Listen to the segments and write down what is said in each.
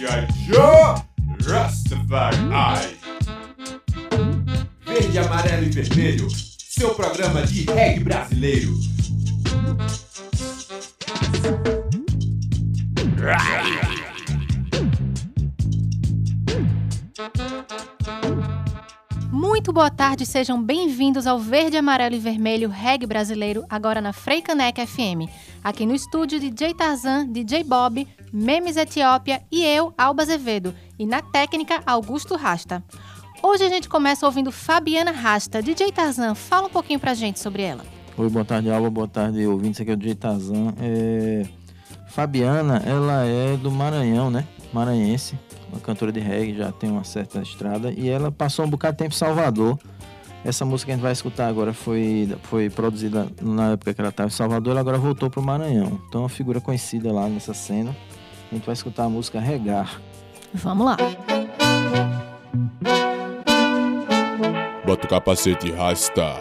G.I. Joe Rastafari. Verde, amarelo e vermelho, seu programa de reggae brasileiro. Muito boa tarde, sejam bem-vindos ao Verde, Amarelo e Vermelho Reggae Brasileiro, agora na Freicanec FM. Aqui no estúdio, DJ Tarzan, DJ Bob, Memes Etiópia e eu, Alba Azevedo. E na técnica, Augusto Rasta. Hoje a gente começa ouvindo Fabiana Rasta. DJ Tarzan, fala um pouquinho pra gente sobre ela. Oi, boa tarde, Alba, boa tarde, ouvintes. Aqui é o DJ Tarzan. É... Fabiana, ela é do Maranhão, né? Maranhense, uma cantora de reggae, já tem uma certa estrada. E ela passou um bocado de tempo em Salvador. Essa música que a gente vai escutar agora foi, foi produzida na época que ela estava em Salvador, ela agora voltou para o Maranhão. Então, é uma figura conhecida lá nessa cena. A gente vai escutar a música Regar. Vamos lá. Bota o capacete e rasta.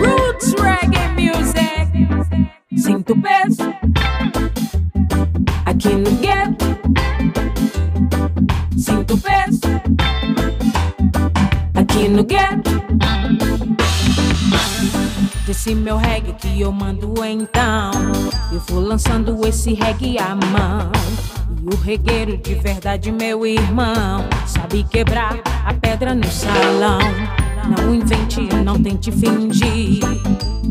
Roots reggae music. Sinto peso no gueto. Sinto peso aqui no gueto. Desse meu reggae que eu mando então. Eu vou lançando esse reggae à mão. E o regueiro de verdade, meu irmão, sabe quebrar a pedra no salão. Não invente, não tente fingir.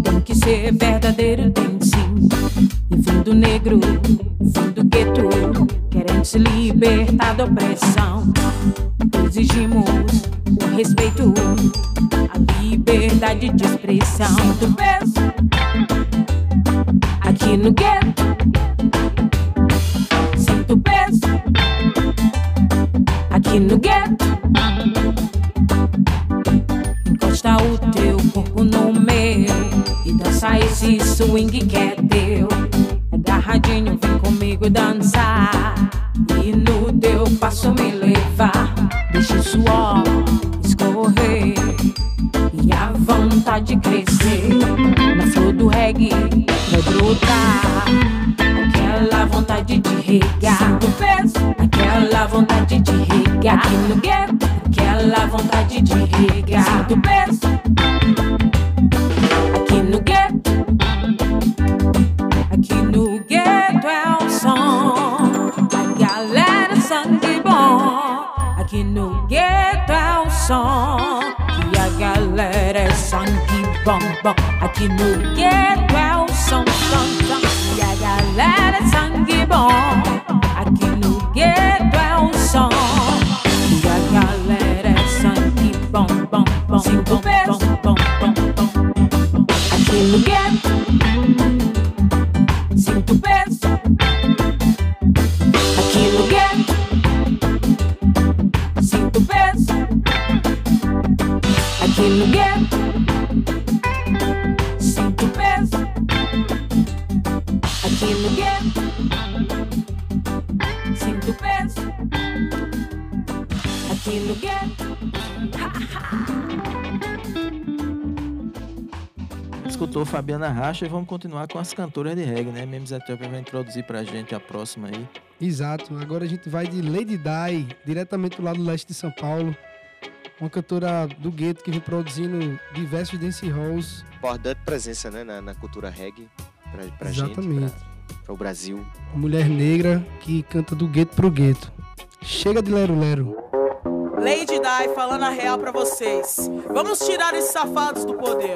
Tem que ser verdadeiro, tem sim. E vindo negro, vindo gueto, querendo se libertar da opressão. Exigimos o respeito, a liberdade de expressão. Sinto peso aqui no gueto. Sinto peso aqui no gueto. Encosta o teu corpo no meu dança esse swing que é teu. Agarradinho, vem comigo dançar e no teu passo me levar. Deixa o suor escorrer e a vontade crescer. Na flor do reggae vai brotar aquela vontade de regar. Sinto peso, aquela vontade de regar. Aqui no gueto, aquela vontade de regar. Sinto peso, no gueto é o som. E a galera é sangue bom, bom. Aqui no gueto é o som, som, som. E a galera é sangue bom. Fabiana Racha e vamos continuar com as cantoras de reggae, né? Memes Etiópia vai introduzir pra gente a próxima aí. Exato. Agora a gente vai de Lady Di, diretamente do lado leste de São Paulo. Uma cantora do gueto que vem produzindo diversos dance halls. importante presença né, na, na cultura reggae pra, pra Exatamente. gente, pra, pra o Brasil. Uma mulher negra que canta do gueto pro gueto. Chega de lero lero. Lady Di falando a real pra vocês. Vamos tirar esses safados do poder.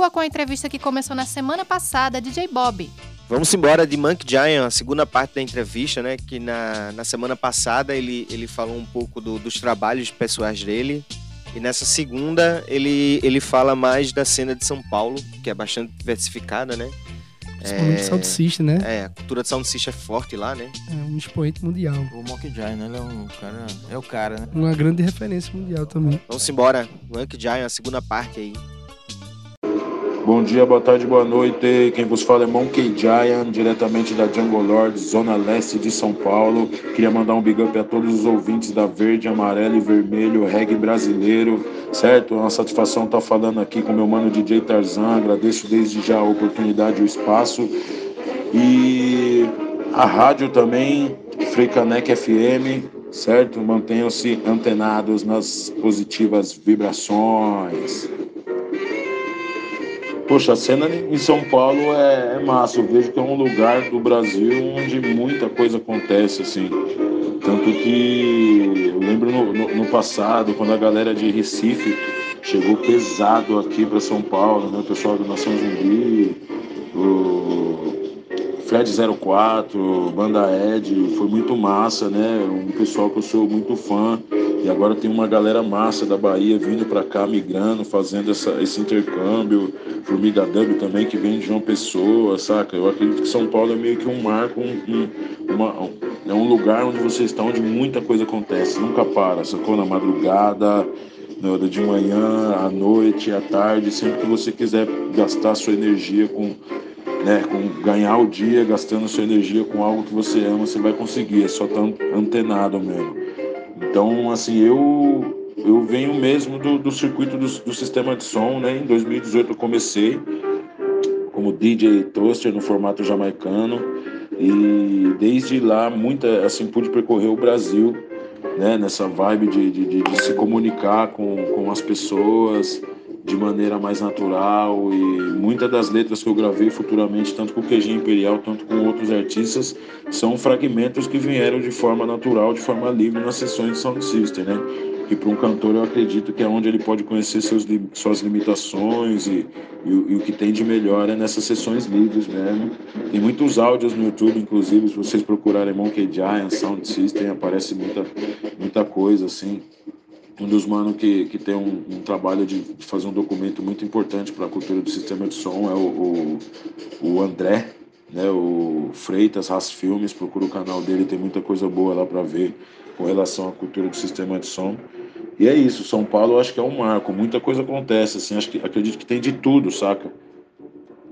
Continua com a entrevista que começou na semana passada, DJ Bob. Vamos embora de Monk Giant, a segunda parte da entrevista, né? Que na, na semana passada ele, ele falou um pouco do- dos trabalhos pessoais dele. E nessa segunda ele, ele fala mais da cena de São Paulo, que é bastante diversificada, né? Principalmente Sound System, né? É, a cultura de Sound System é forte lá, né? É um expoente mundial. O Monkey Giant, né? Ele é um cara. É o cara, né? Uma grande referência mundial também. Vamos embora, Monk Giant, a segunda parte aí. Bom dia, boa tarde, boa noite. Quem vos fala é Monkey Giant, diretamente da Jungle Lord, Zona Leste de São Paulo. Queria mandar um big up a todos os ouvintes da Verde, Amarelo e Vermelho, reggae brasileiro, certo? É uma satisfação estar falando aqui com meu mano DJ Tarzan. Agradeço desde já a oportunidade e o espaço. E a rádio também, Freicanec FM, certo? Mantenham-se antenados nas positivas vibrações. Poxa, a cena em São Paulo é, é massa. Eu vejo que é um lugar do Brasil onde muita coisa acontece, assim. Tanto que eu lembro no, no- no passado, quando a galera de Recife chegou pesado aqui para São Paulo, né? O pessoal do Nação Zumbi, o Fred 04, Banda Ed, foi muito massa, né? Um pessoal que eu sou muito fã. E agora tem uma galera massa da Bahia vindo para cá, migrando, fazendo essa, esse intercâmbio. Formiga Dub também, que vem de João Pessoa, saca? Eu acredito que São Paulo é meio que um marco, um, um, uma- um- é um lugar onde você está, onde muita coisa acontece, nunca para, sacou? Na madrugada, no- de manhã, à noite, à tarde, sempre que você quiser gastar sua energia com né, com ganhar o dia gastando sua energia com algo que você ama, você vai conseguir, é só estar antenado mesmo. Então, assim, eu eu venho mesmo do, do circuito do, do sistema de som, né? Em 2018 eu comecei como DJ toaster no formato jamaicano e desde lá muita assim pude percorrer o Brasil, né? Nessa vibe de, de, de- de se comunicar com, com as pessoas de maneira mais natural e muitas das letras que eu gravei futuramente, tanto com o QG Imperial, tanto com outros artistas, são fragmentos que vieram de forma natural, de forma livre nas sessões de Sound System, né? que para um cantor eu acredito que é onde ele pode conhecer seus, suas limitações e, e, e, o que tem de melhor é nessas sessões livres mesmo. Tem muitos áudios no YouTube, inclusive, se vocês procurarem Monkey Giant, Sound System, aparece muita, muita coisa assim. Um dos manos que, que tem um, um trabalho de, fazer um documento muito importante para a cultura do sistema de som é o, o, o André, né, o Freitas Ras Filmes, procura o canal dele, tem muita coisa boa lá para ver com relação à cultura do sistema de som. E é isso, São Paulo eu acho que é um marco, muita coisa acontece, assim, acho que, acredito que tem de tudo, saca?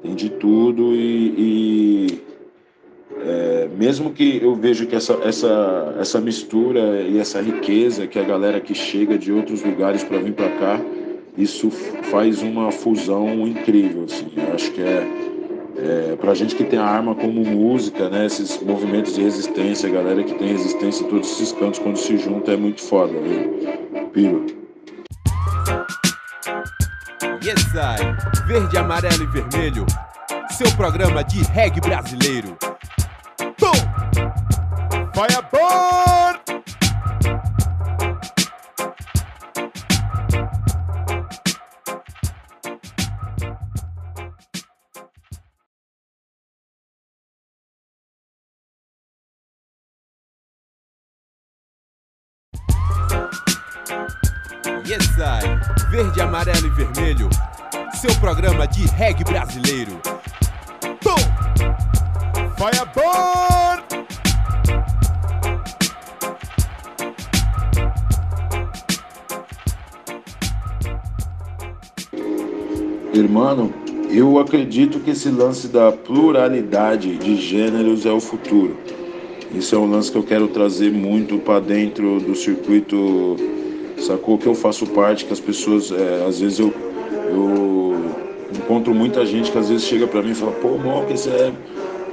Tem de tudo e, e é, mesmo que eu vejo que essa, essa, essa mistura e essa riqueza que a galera que chega de outros lugares para vir para cá, isso faz uma fusão incrível, assim, eu acho que é é, para gente que tem a arma como música, né, esses movimentos de resistência, a galera que tem resistência em todos esses cantos, quando se junta, é muito foda, viu? Piro. Yes, I. Verde, amarelo e vermelho. Seu programa de reggae brasileiro. Fireball! Yes, I. Verde, amarelo e vermelho. Seu programa de reggae brasileiro. Tom! Fireball! Irmão, eu acredito que esse lance da pluralidade de gêneros é o futuro. Isso é um lance que eu quero trazer muito para dentro do circuito sacou? Que eu faço parte, que as pessoas, é, às vezes eu, eu encontro muita gente que às vezes chega para mim e fala, pô, Mó, que você é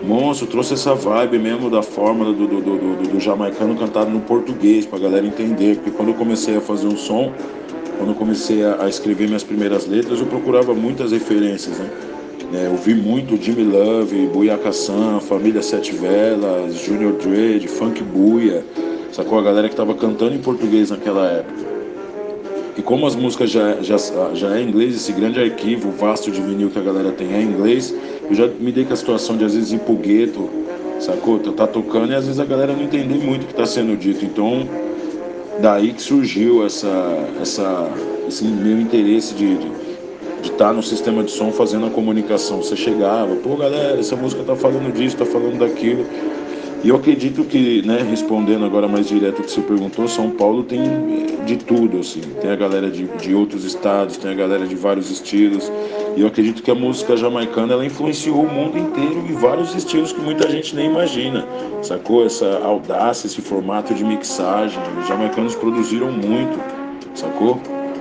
monstro, trouxe essa vibe mesmo da forma do, do, do, do, jamaicano cantado no português, pra galera entender. Porque quando eu comecei a fazer um som, quando eu comecei a, escrever minhas primeiras letras, eu procurava muitas referências, né? É, eu vi muito Jimmy Love, Buiaca Sam, Família Sete Velas, Junior Dredd, Funk Buia, sacou? A galera que tava cantando em português naquela época. E como as músicas já, já, já é em inglês, esse grande arquivo vasto de vinil que a galera tem é em inglês, eu já me dei com a situação de às vezes ir sacou? Tá tocando e às vezes a galera não entende muito o que está sendo dito. Então, daí que surgiu essa, essa, esse meu interesse de estar tá no sistema de som fazendo a comunicação. Você chegava, pô galera, essa música tá falando disso, tá falando daquilo. E eu acredito que, né, respondendo agora mais direto o que você perguntou, São Paulo tem de tudo, assim. Tem a galera de, de outros estados, tem a galera de vários estilos. E eu acredito que a música jamaicana, ela influenciou o mundo inteiro em vários estilos que muita gente nem imagina. Sacou? Essa audácia, esse formato de mixagem. Os jamaicanos produziram muito, sacou?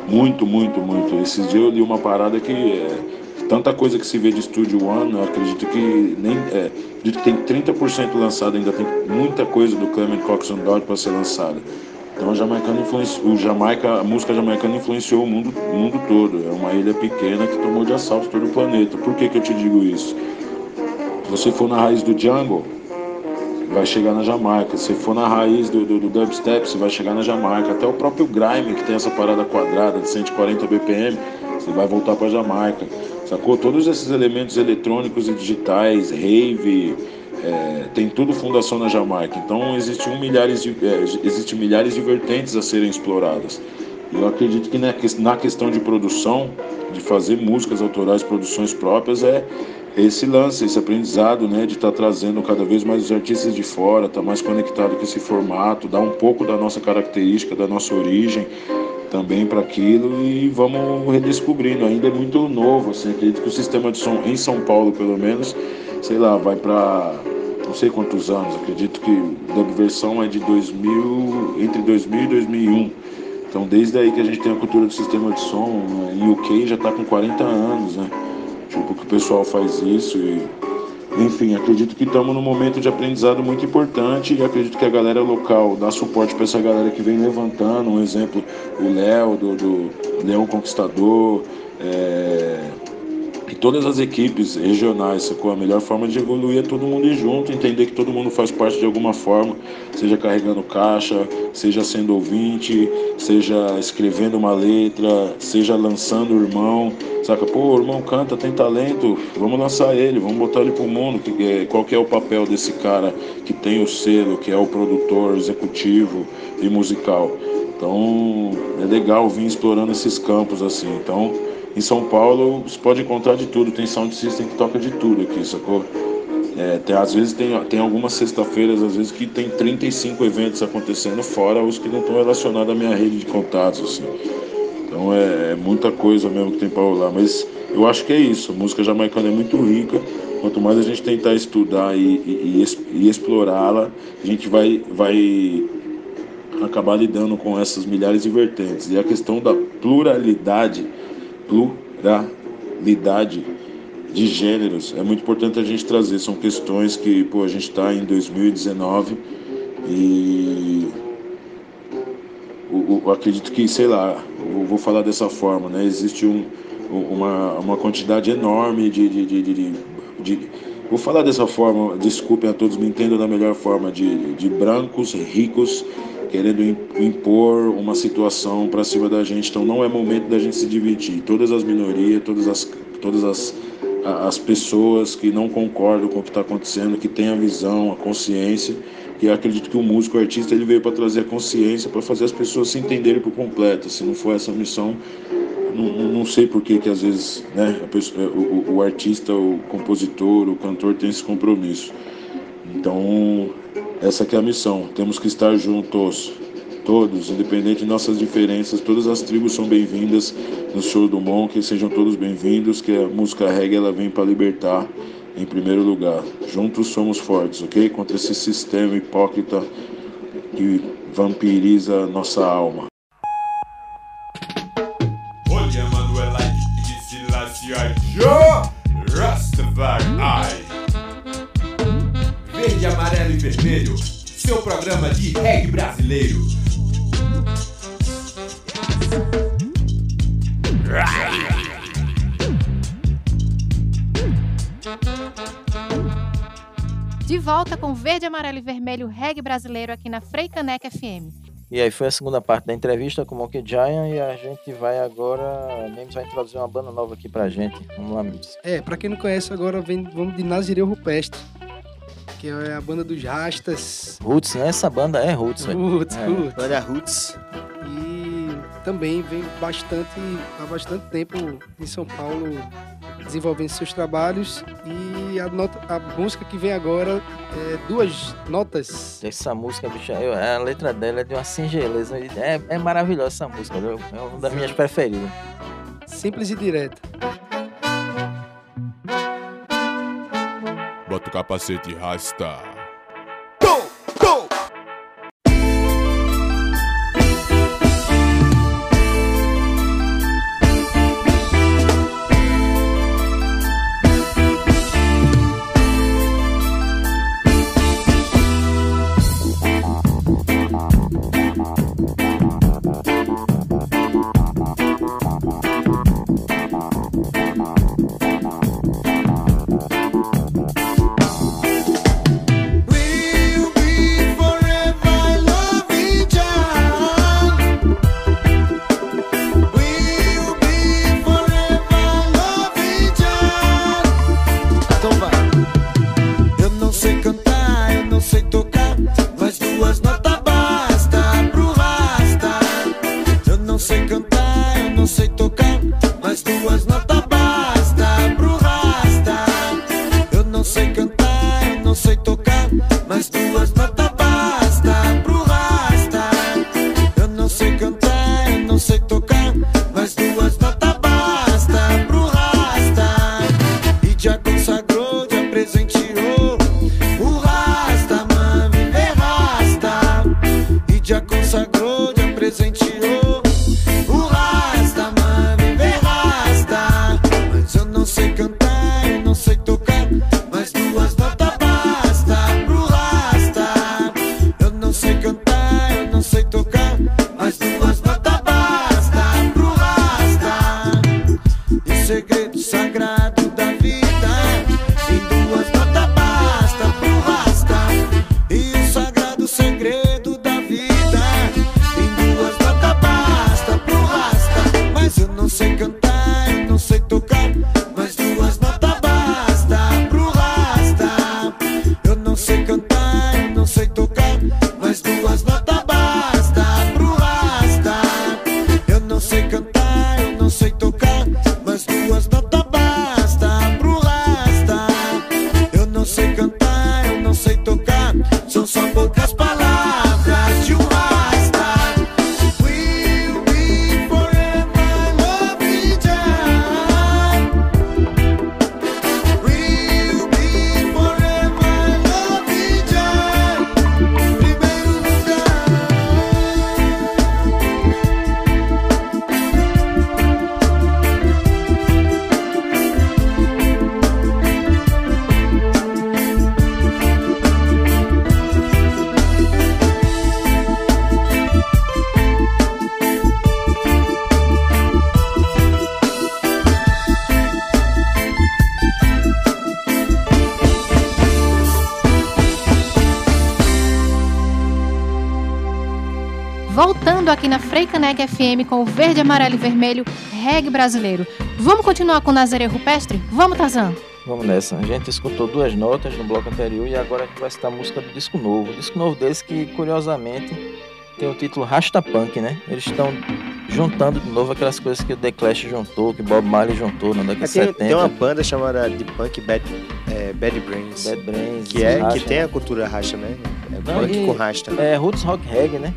Muito, muito, muito. Esses dias eu li uma parada que... É, tanta coisa que se vê de Studio One, eu acredito que nem é, acredito que tem 30% lançado, ainda tem muita coisa do Clement Coxon Dodge para ser lançada. Então a jamaicana influenciou, o Jamaica, a música jamaicana influenciou o mundo, o mundo todo. É uma ilha pequena que tomou de assalto todo o planeta. Por que, que eu te digo isso? Se você for na raiz do jungle, vai chegar na Jamaica. Se for na raiz do, do, do dubstep, você vai chegar na Jamaica. Até o próprio grime, que tem essa parada quadrada de 140 BPM, você vai voltar para Jamaica. Sacou? Todos esses elementos eletrônicos e digitais, rave, é, tem tudo fundação na Jamaica. Então existem milhares de, é, existe milhares de vertentes a serem exploradas. Eu acredito que na questão de produção, de fazer músicas autorais, produções próprias, é esse lance, esse aprendizado, né, de estar tá trazendo cada vez mais os artistas de fora, estar tá mais conectado com esse formato, dar um pouco da nossa característica, da nossa origem, também para aquilo e vamos redescobrindo. Ainda é muito novo, assim, acredito que o sistema de som em São Paulo, pelo menos, sei lá, vai para não sei quantos anos, acredito que a versão é de 2000, entre 2000 e 2001. Então, desde aí que a gente tem a cultura do sistema de som, né? em UK já está com 40 anos, né? Tipo, que o pessoal faz isso e enfim, acredito que estamos num momento de aprendizado muito importante e acredito que a galera local dá suporte para essa galera que vem levantando. Um exemplo, o Léo, do, do Leão Conquistador, é, que todas as equipes regionais, sacou? A melhor forma de evoluir é todo mundo ir junto, entender que todo mundo faz parte de alguma forma, seja carregando caixa, seja sendo ouvinte, seja escrevendo uma letra, seja lançando o irmão, saca? Pô, o irmão canta, tem talento, vamos lançar ele, vamos botar ele pro mundo. É, qual que é o papel desse cara que tem o selo, que é o produtor executivo e musical? Então é legal vir explorando esses campos assim. Então em São Paulo você pode encontrar de tudo, tem sound system que toca de tudo aqui, sacou? É, tem, às vezes tem, tem algumas sexta-feiras, às vezes que tem 35 eventos acontecendo, fora os que não estão relacionados à minha rede de contatos, assim. Então é, é muita coisa mesmo que tem para rolar. Mas eu acho que é isso, a música jamaicana é muito rica. Quanto mais a gente tentar estudar e, e, e, explorá-la, a gente vai, vai acabar lidando com essas milhares de vertentes. E a questão da pluralidade pluralidade de gêneros é muito importante a gente trazer. São questões que pô, a gente está em 2019 e eu, eu acredito que, sei lá, vou falar dessa forma, né? Existe um, uma, uma quantidade enorme de, de, de, de, de Vou falar dessa forma, desculpem a todos, me entendam da melhor forma, de, de brancos ricos querendo impor uma situação para cima da gente. Então não é momento da gente se dividir. Todas as minorias, todas as, todas as, as pessoas que não concordam com o que está acontecendo, que têm a visão, a consciência, e acredito que o músico, o artista, ele veio para trazer a consciência, para fazer as pessoas se entenderem por completo. Se não for essa missão, não, não sei por que, que às vezes né, pessoa, o, o artista, o compositor, o cantor tem esse compromisso. Então, essa é a missão. Temos que estar juntos, todos, independente de nossas diferenças. Todas as tribos são bem-vindas no show do Mon, que sejam todos bem-vindos, que a música reggae ela vem para libertar em primeiro lugar. Juntos somos fortes, ok? Contra esse sistema hipócrita que vampiriza nossa alma. Olha, Manuela, Rastafari verde, amarelo e vermelho. Seu programa de reggae brasileiro. De volta com verde, amarelo e vermelho reggae brasileiro aqui na Freicaneca FM. E aí foi a segunda parte da entrevista com o Monkey Giant e a gente vai agora, Memes vai introduzir uma banda nova aqui pra gente. Vamos lá, Memes. É, pra quem não conhece agora, vem, vamos de Nazireu Rupestre que é a banda dos Rastas. Roots, né? Essa banda é Roots, velho. Roots, é. Roots. Banda Roots. E também vem bastante, há bastante tempo em São Paulo desenvolvendo seus trabalhos e a, nota, a música que vem agora é duas notas. Essa música, bicho, eu, a letra dela é de uma singeleza, é, é maravilhosa essa música, é uma das minhas preferidas. Simples e direta. Bota capacete e rasta. Aqui na Freicanec FM com o verde, amarelo e vermelho reggae brasileiro. Vamos continuar com Nazaré Rupestre? Vamos, Tazan? Vamos nessa. A gente escutou duas notas no bloco anterior e agora a gente vai citar a música do disco novo. O disco novo deles que, curiosamente, tem o título Rasta Punk, né? Eles estão juntando de novo aquelas coisas que o The Clash juntou, que Bob Marley juntou na década de tem, 70. tem uma banda chamada de punk Bad, é, Bad Brains. Bad Brains, que, é, Rasta, que tem né? a cultura racha, né? É Não, punk e- com rasta. É, Roots Rock Reggae, né?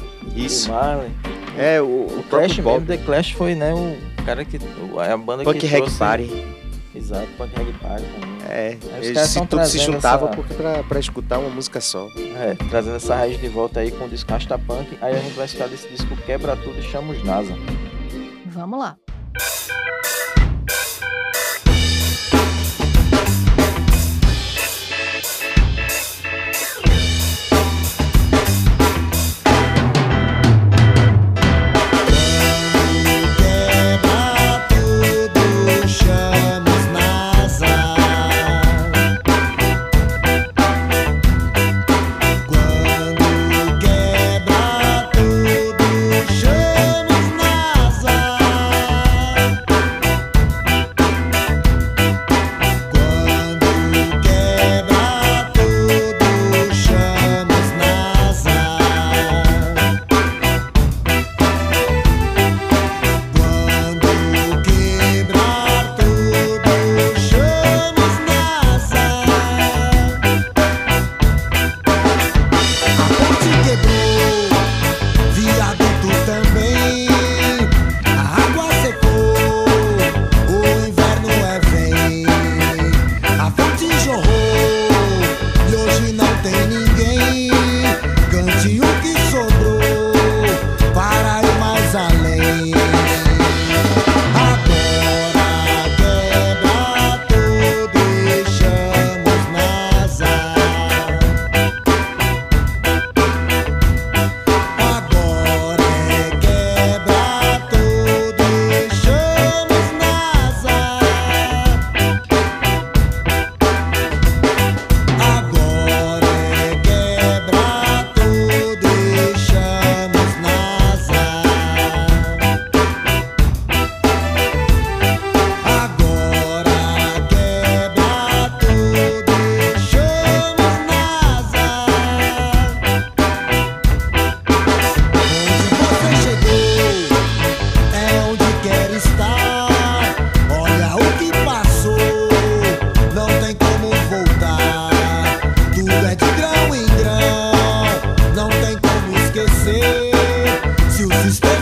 Isso. Marley. É, o, O o Clash mesmo, Bob. The Clash foi, né, o cara que... É a banda Punk que trouxe... Party. Exato, Punk Reggae Party também. É, Aí os eles caras se, tudo se juntavam essa- pra, pra escutar uma música só. É, trazendo essa raiz de volta aí com o disco Punk. Aí a gente vai escutar desse disco Quebra Tudo e Chama os NASA. Vamos lá. suspense.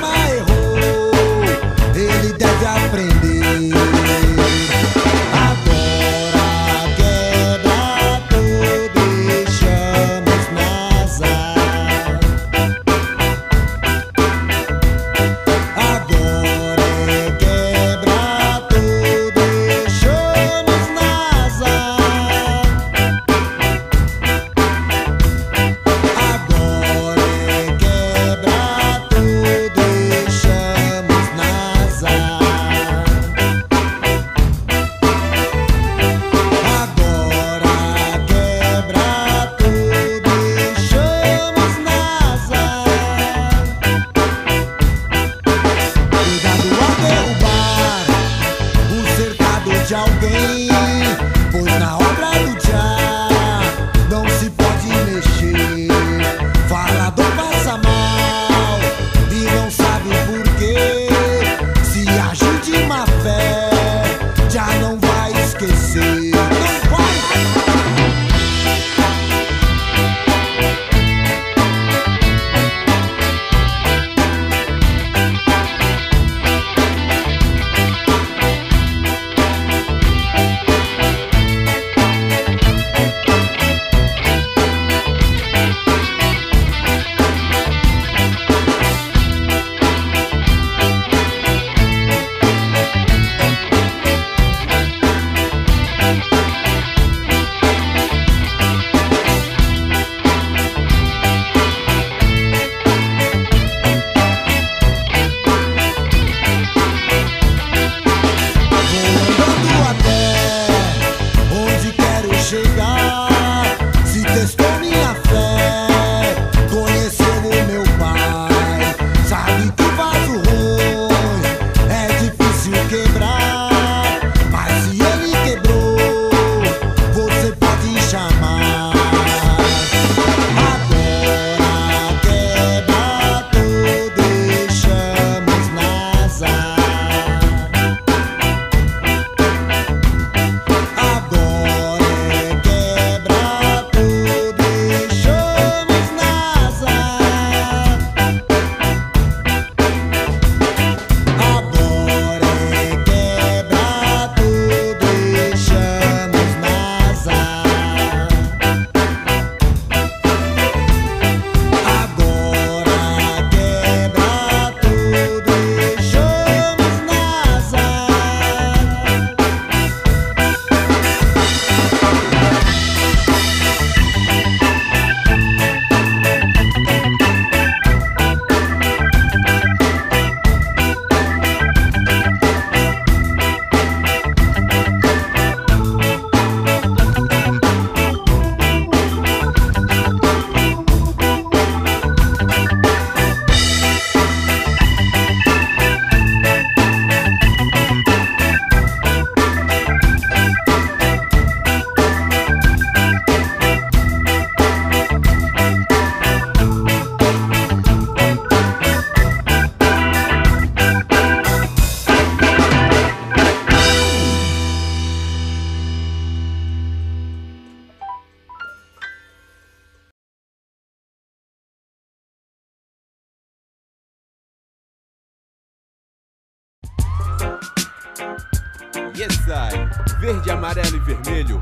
Vermelho.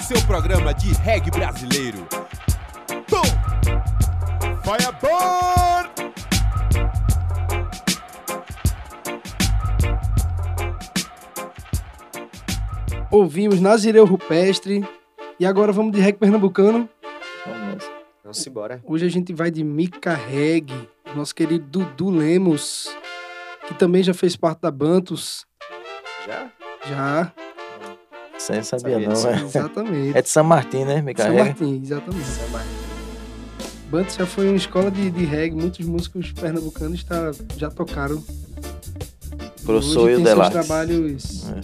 Seu programa de reggae brasileiro. Tom! Fireball! Ouvimos Nazireu Rupestre. E agora vamos de reggae pernambucano. Vamos. Vamos embora. Hoje a gente vai de Mica Reggae. Nosso querido Dudu Lemos. Que também já fez parte da Bantus. Já? Já. Isso aí eu sabia, Sabia não, disso. é. Exatamente. É de São Martin, né? Me São carrega. Martin, exatamente. Bantus já foi uma escola de, de reggae. Muitos músicos pernambucanos tá, já tocaram. Professor Hoje e o tem seus Deluxe. trabalhos É.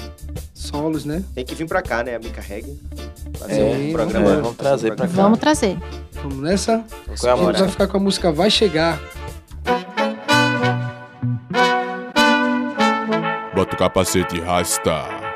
solos, né? Tem que vir pra cá, né? A Mica Reggae. Fazer É, um vamos programa. ver. Vamos trazer pra cá. Vamos trazer. Vamos nessa? É a A gente embora. vai ficar com a música Vai Chegar. Bota o capacete e rasta.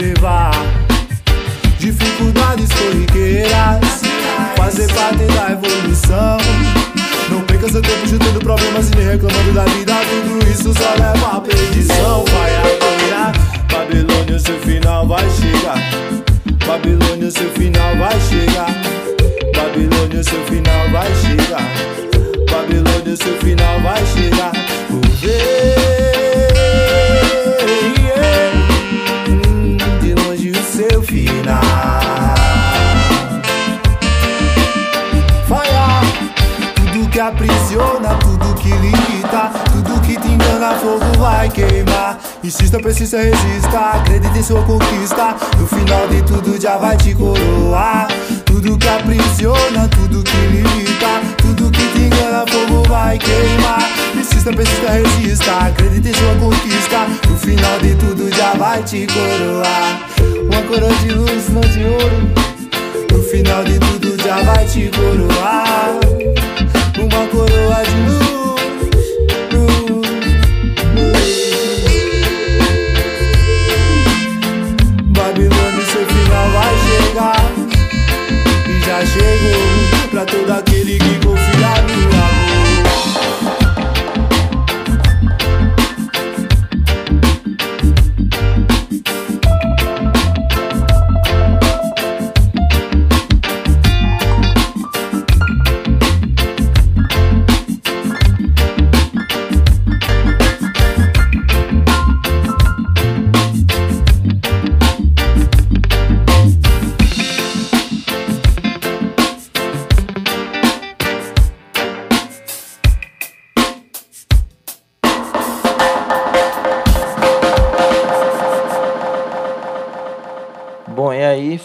Levar. Dificuldades corriqueiras Fazer parte da evolução. Não perca seu tempo juntando problemas e nem reclamando da vida. Tudo isso só leva à perdição. Vai agora Babilônia, seu final vai chegar. Babilônia, seu final vai chegar. Babilônia, seu final vai chegar. Babilônia, seu final vai chegar. Vou ver aprisiona, tudo que limita Tudo que te engana, fogo vai queimar. Insista, persista, resista Acredita em sua conquista. No final de tudo já vai te coroar. Tudo que aprisiona, tudo que limita Tudo que te engana, fogo vai queimar. Insista, persista, resista Acredita em sua conquista. No final de tudo já vai te coroar. Uma coroa de luz, não de ouro. No final de tudo já vai te coroar Uma coroa de luz, luz, luz. Babilônia, seu final vai chegar E já chegou Pra todo aquele que confia no amor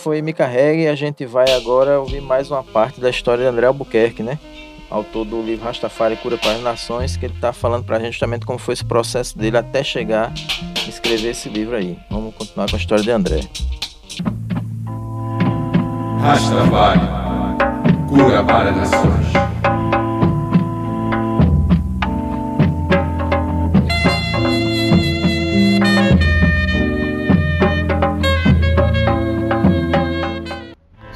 foi Me Carregue e a gente vai agora ouvir mais uma parte da história de André Albuquerque, né? Autor do livro Rastafari Cura para as Nações, que ele tá falando pra gente justamente como foi esse processo dele até chegar escrever esse livro aí. Vamos continuar com a história de André. Rastafari, cura para nações.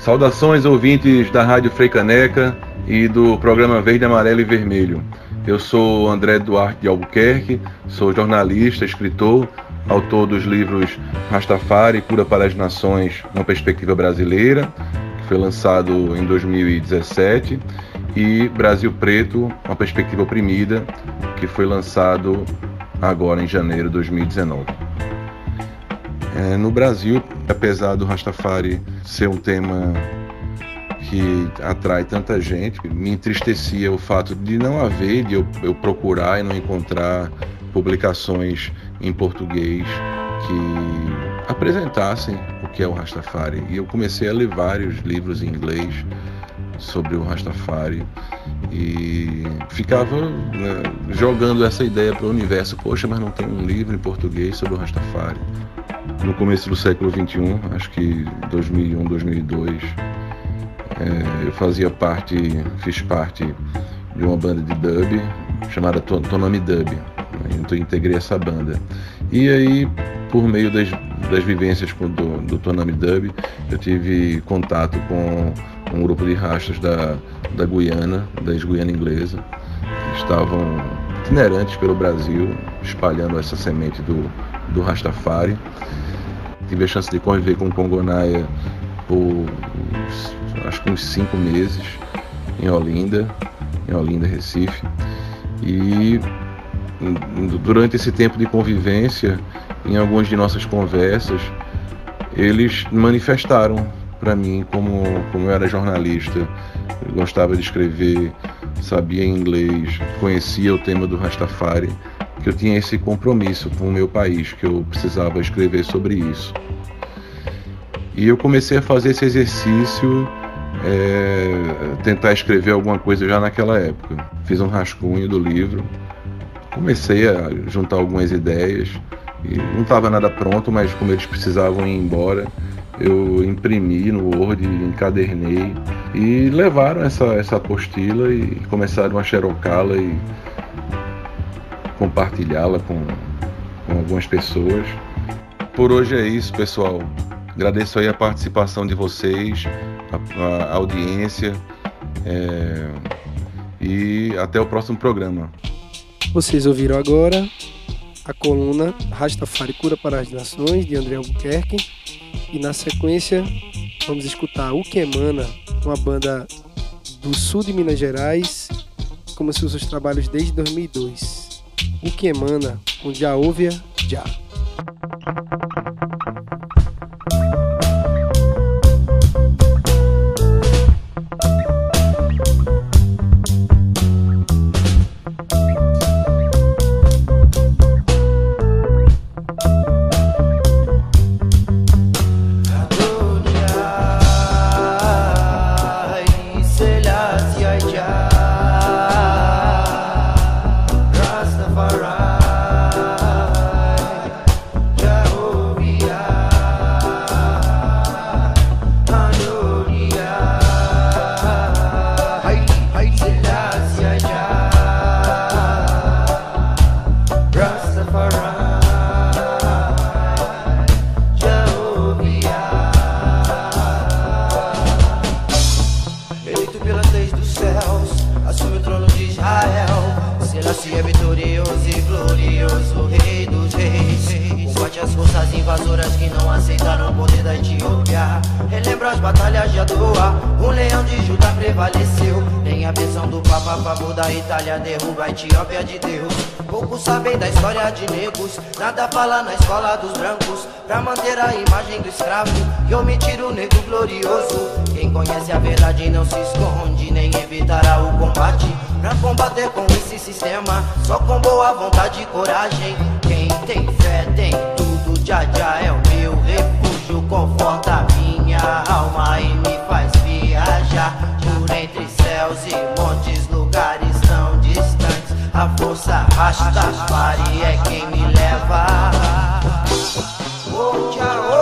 Saudações ouvintes da Rádio Freicaneca e do programa Verde, Amarelo e Vermelho. Eu sou André Duarte de Albuquerque, sou jornalista, escritor, autor dos livros Rastafari, Cura para as Nações, uma perspectiva brasileira, que foi lançado em 2017, e Brasil Preto, uma perspectiva oprimida, que foi lançado agora em janeiro de 2019. É, no Brasil, apesar do Rastafari ser um tema que atrai tanta gente, me entristecia o fato de não haver, de eu, eu procurar e não encontrar publicações em português que apresentassem o que é o Rastafari. E eu comecei a ler vários livros em inglês sobre o Rastafari e ficava né, jogando essa ideia para o universo. Poxa, mas não tem um livro em português sobre o Rastafari. No começo do século XXI, acho que 2001, 2002, é, eu fazia parte, fiz parte de uma banda de dub chamada To- Tonami Dub. Então eu integrei essa banda. E aí, por meio das, das vivências do, do Tonami Dub, eu tive contato com um grupo de rastas da, da Guiana, da ex-Guiana inglesa, que estavam itinerantes pelo Brasil, espalhando essa semente do, do Rastafari. Tive a chance de conviver com o Congonaia por acho que uns cinco meses em Olinda, em Olinda, Recife. E durante esse tempo de convivência, em algumas de nossas conversas, eles manifestaram para mim como, como eu era jornalista, eu gostava de escrever, sabia inglês, conhecia o tema do Rastafari, que eu tinha esse compromisso com o meu país, que eu precisava escrever sobre isso. E eu comecei a fazer esse exercício, é, tentar escrever alguma coisa já naquela época. Fiz um rascunho do livro, comecei a juntar algumas ideias, e não estava nada pronto, mas como eles precisavam ir embora, eu imprimi no Word, encadernei e levaram essa, essa apostila e começaram a xerocá-la e compartilhá-la com, com algumas pessoas. Por hoje é isso, pessoal. Agradeço aí a participação de vocês, a, a audiência é, e até o próximo programa. Vocês ouviram agora a coluna Rastafari Cura para as Nações, de André Albuquerque. E na sequência, vamos escutar O Que Emana, uma banda do sul de Minas Gerais, começou seus trabalhos desde 2002. O Que Emana, com Já Ouvia, Já. Itália derruba a Etiópia de Deus. Poucos sabem da história de negros, nada fala na escola dos brancos. Pra manter a imagem do escravo e omitir o negro glorioso. Quem conhece a verdade não se esconde, nem evitará o combate. Pra combater com esse sistema, só com boa vontade e coragem. Quem tem fé tem tudo, já já é o meu refúgio. Conforta minha alma e me faz viajar por entre céus e montes, dança, rasta, pare é quem me leva. Oh, tchau,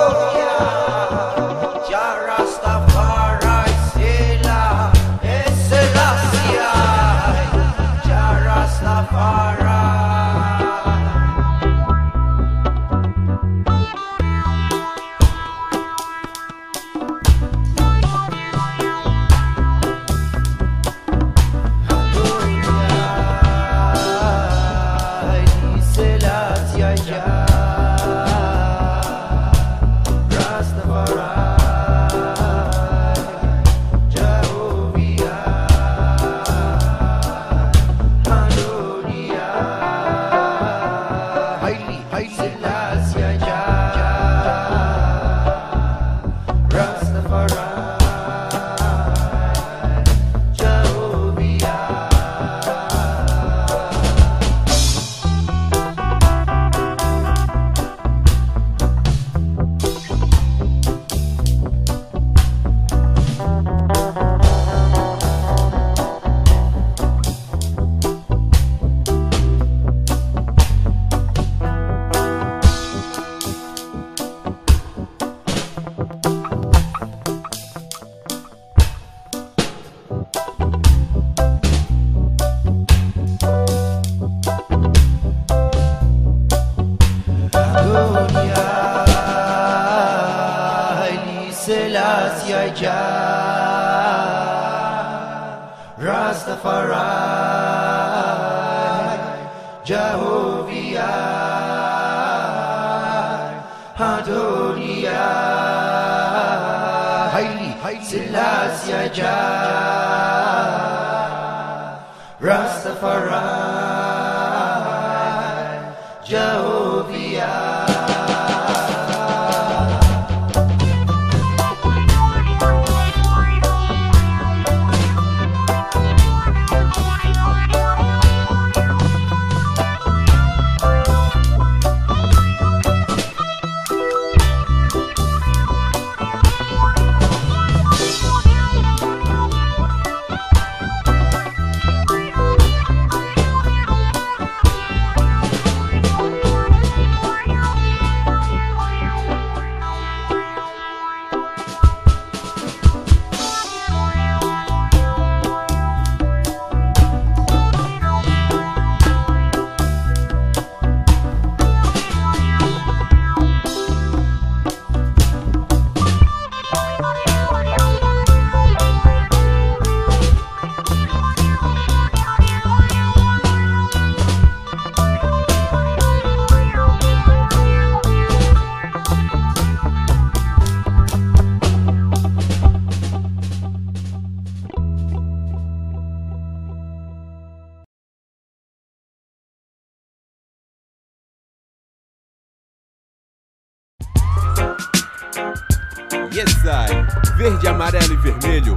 Verde, amarelo e vermelho.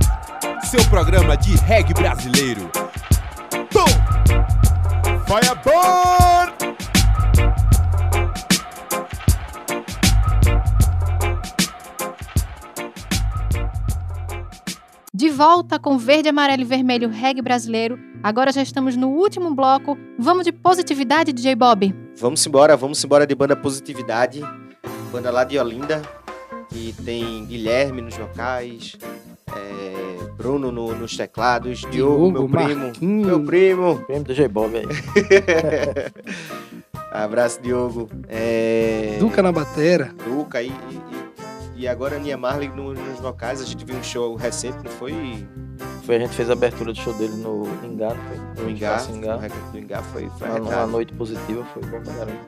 Seu programa de reggae brasileiro. Tom! Fireball! De volta com verde, amarelo e vermelho reggae brasileiro. Agora já estamos no último bloco. Vamos de positividade, DJ Bob. Vamos embora, vamos embora de banda Positividade, banda lá de Olinda, que tem Guilherme nos vocais, é, Bruno no- nos teclados, Diogo, meu primo, Marquinhos. meu primo. Prêmio do J-Bob aí. Abraço, Diogo. É, Duca na batera. Duca e, e, e agora Nia Marley no- nos vocais. A gente viu um show recente, não foi? Foi, a gente fez a abertura do show dele no Ingá, não foi? No Ingá, no Recanto do Ingá, foi, foi Uma, uma noite positiva, foi bom pra caramba.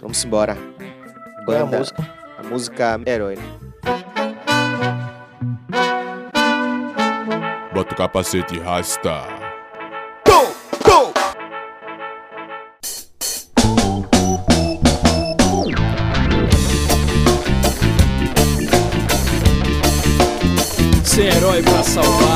Vamos embora. Qual é a Banda- música? A música Herói. Bota o capacete e rasta. Ser herói pra salvar.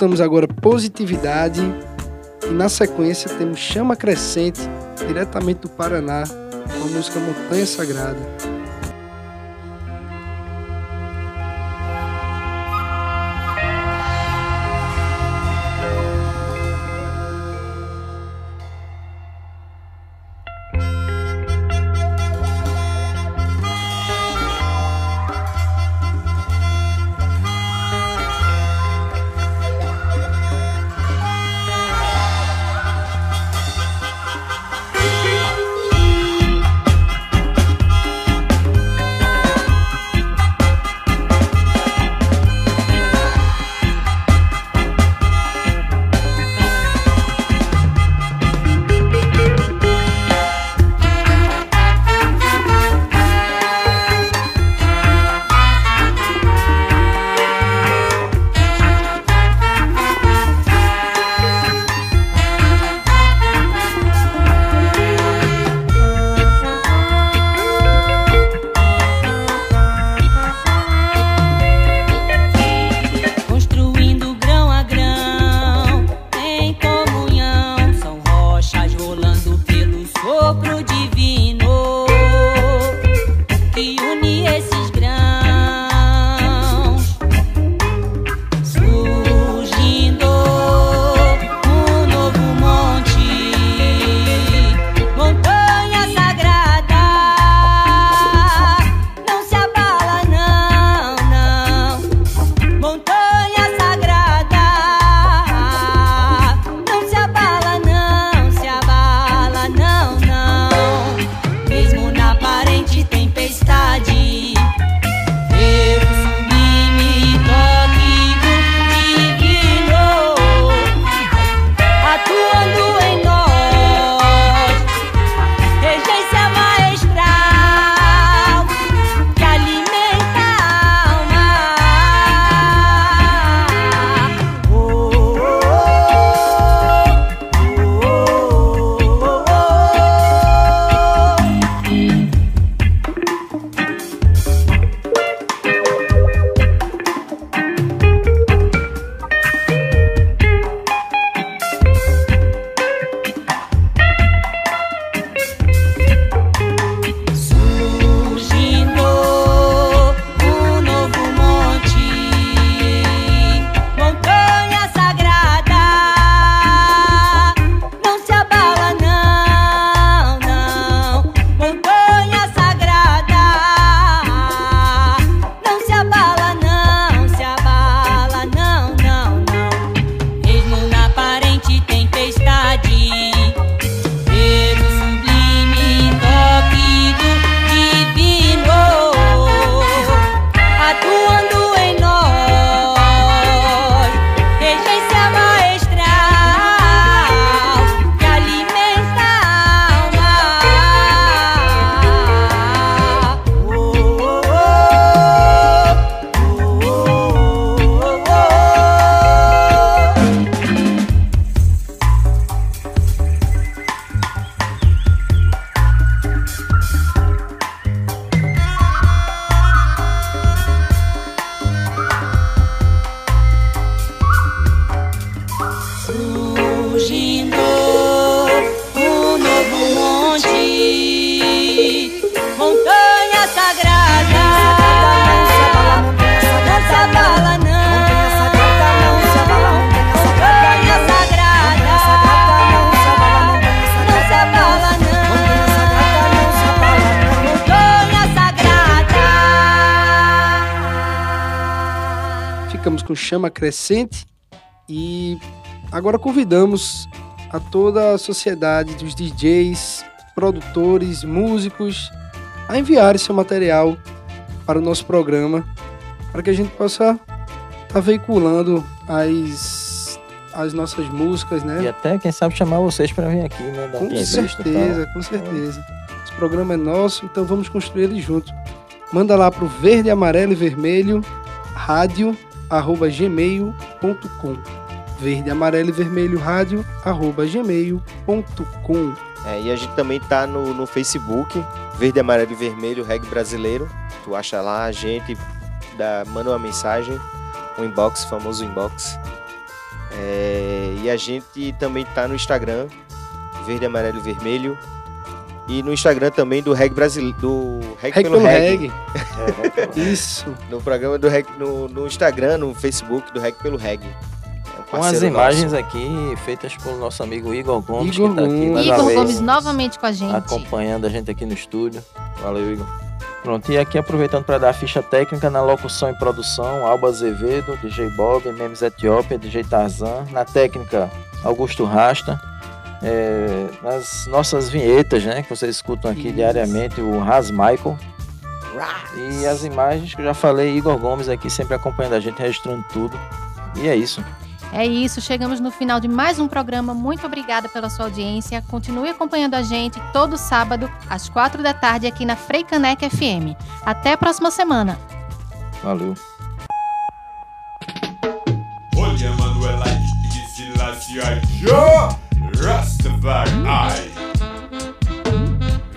escutamos agora Positividade e na sequência temos Chama Crescente, diretamente do Paraná, com a música Montanha Sagrada. Chama Crescente e agora convidamos a toda a sociedade dos DJs, produtores, músicos a enviarem seu material para o nosso programa para que a gente possa estar veiculando as, as nossas músicas, né? E até, quem sabe, chamar vocês para vir aqui, né? Com certeza, com certeza. Esse programa é nosso, então vamos construir ele junto. Manda lá pro verde, amarelo e vermelho, rádio, arroba gmail.com. Verde, amarelo e vermelho, rádio, arroba gmail.com. É, e a gente também tá no, no Facebook, Verde, Amarelo e Vermelho, Reg Brasileiro. Tu acha lá a gente, dá, manda uma mensagem, um inbox, famoso inbox. É, e a gente também tá no Instagram, Verde, Amarelo e Vermelho. E no Instagram também do Reg Brasileiro. Do Reg, Reg pelo pelo Reg. Reg. Isso. No programa do Reg, no, no Instagram, no Facebook do Reg pelo Reg. É um Com as imagens nosso. aqui feitas pelo nosso amigo Igor Gomes, Igor que tá aqui mais uma Igor vez, Gomes novamente com a gente. acompanhando a gente aqui no estúdio. Valeu, Igor. Pronto, e aqui aproveitando para dar a ficha técnica na locução e produção, Alba Azevedo, DJ Bob, Memes Etiópia, DJ Tarzan. Na técnica, Augusto Rasta. É, nas nossas vinhetas, né, que vocês escutam aqui Isso. diariamente, o Ras Michael. E as imagens que eu já falei, Igor Gomes aqui sempre acompanhando a gente, registrando tudo. E é isso. É isso, chegamos no final de mais um programa. Muito obrigada pela sua audiência. Continue acompanhando a gente todo sábado, às quatro da tarde, aqui na Freicanec FM. Até a próxima semana. Valeu. Olha, Joe Rastafari.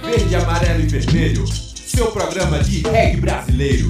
Verde, amarelo e vermelho, seu programa de reggae brasileiro.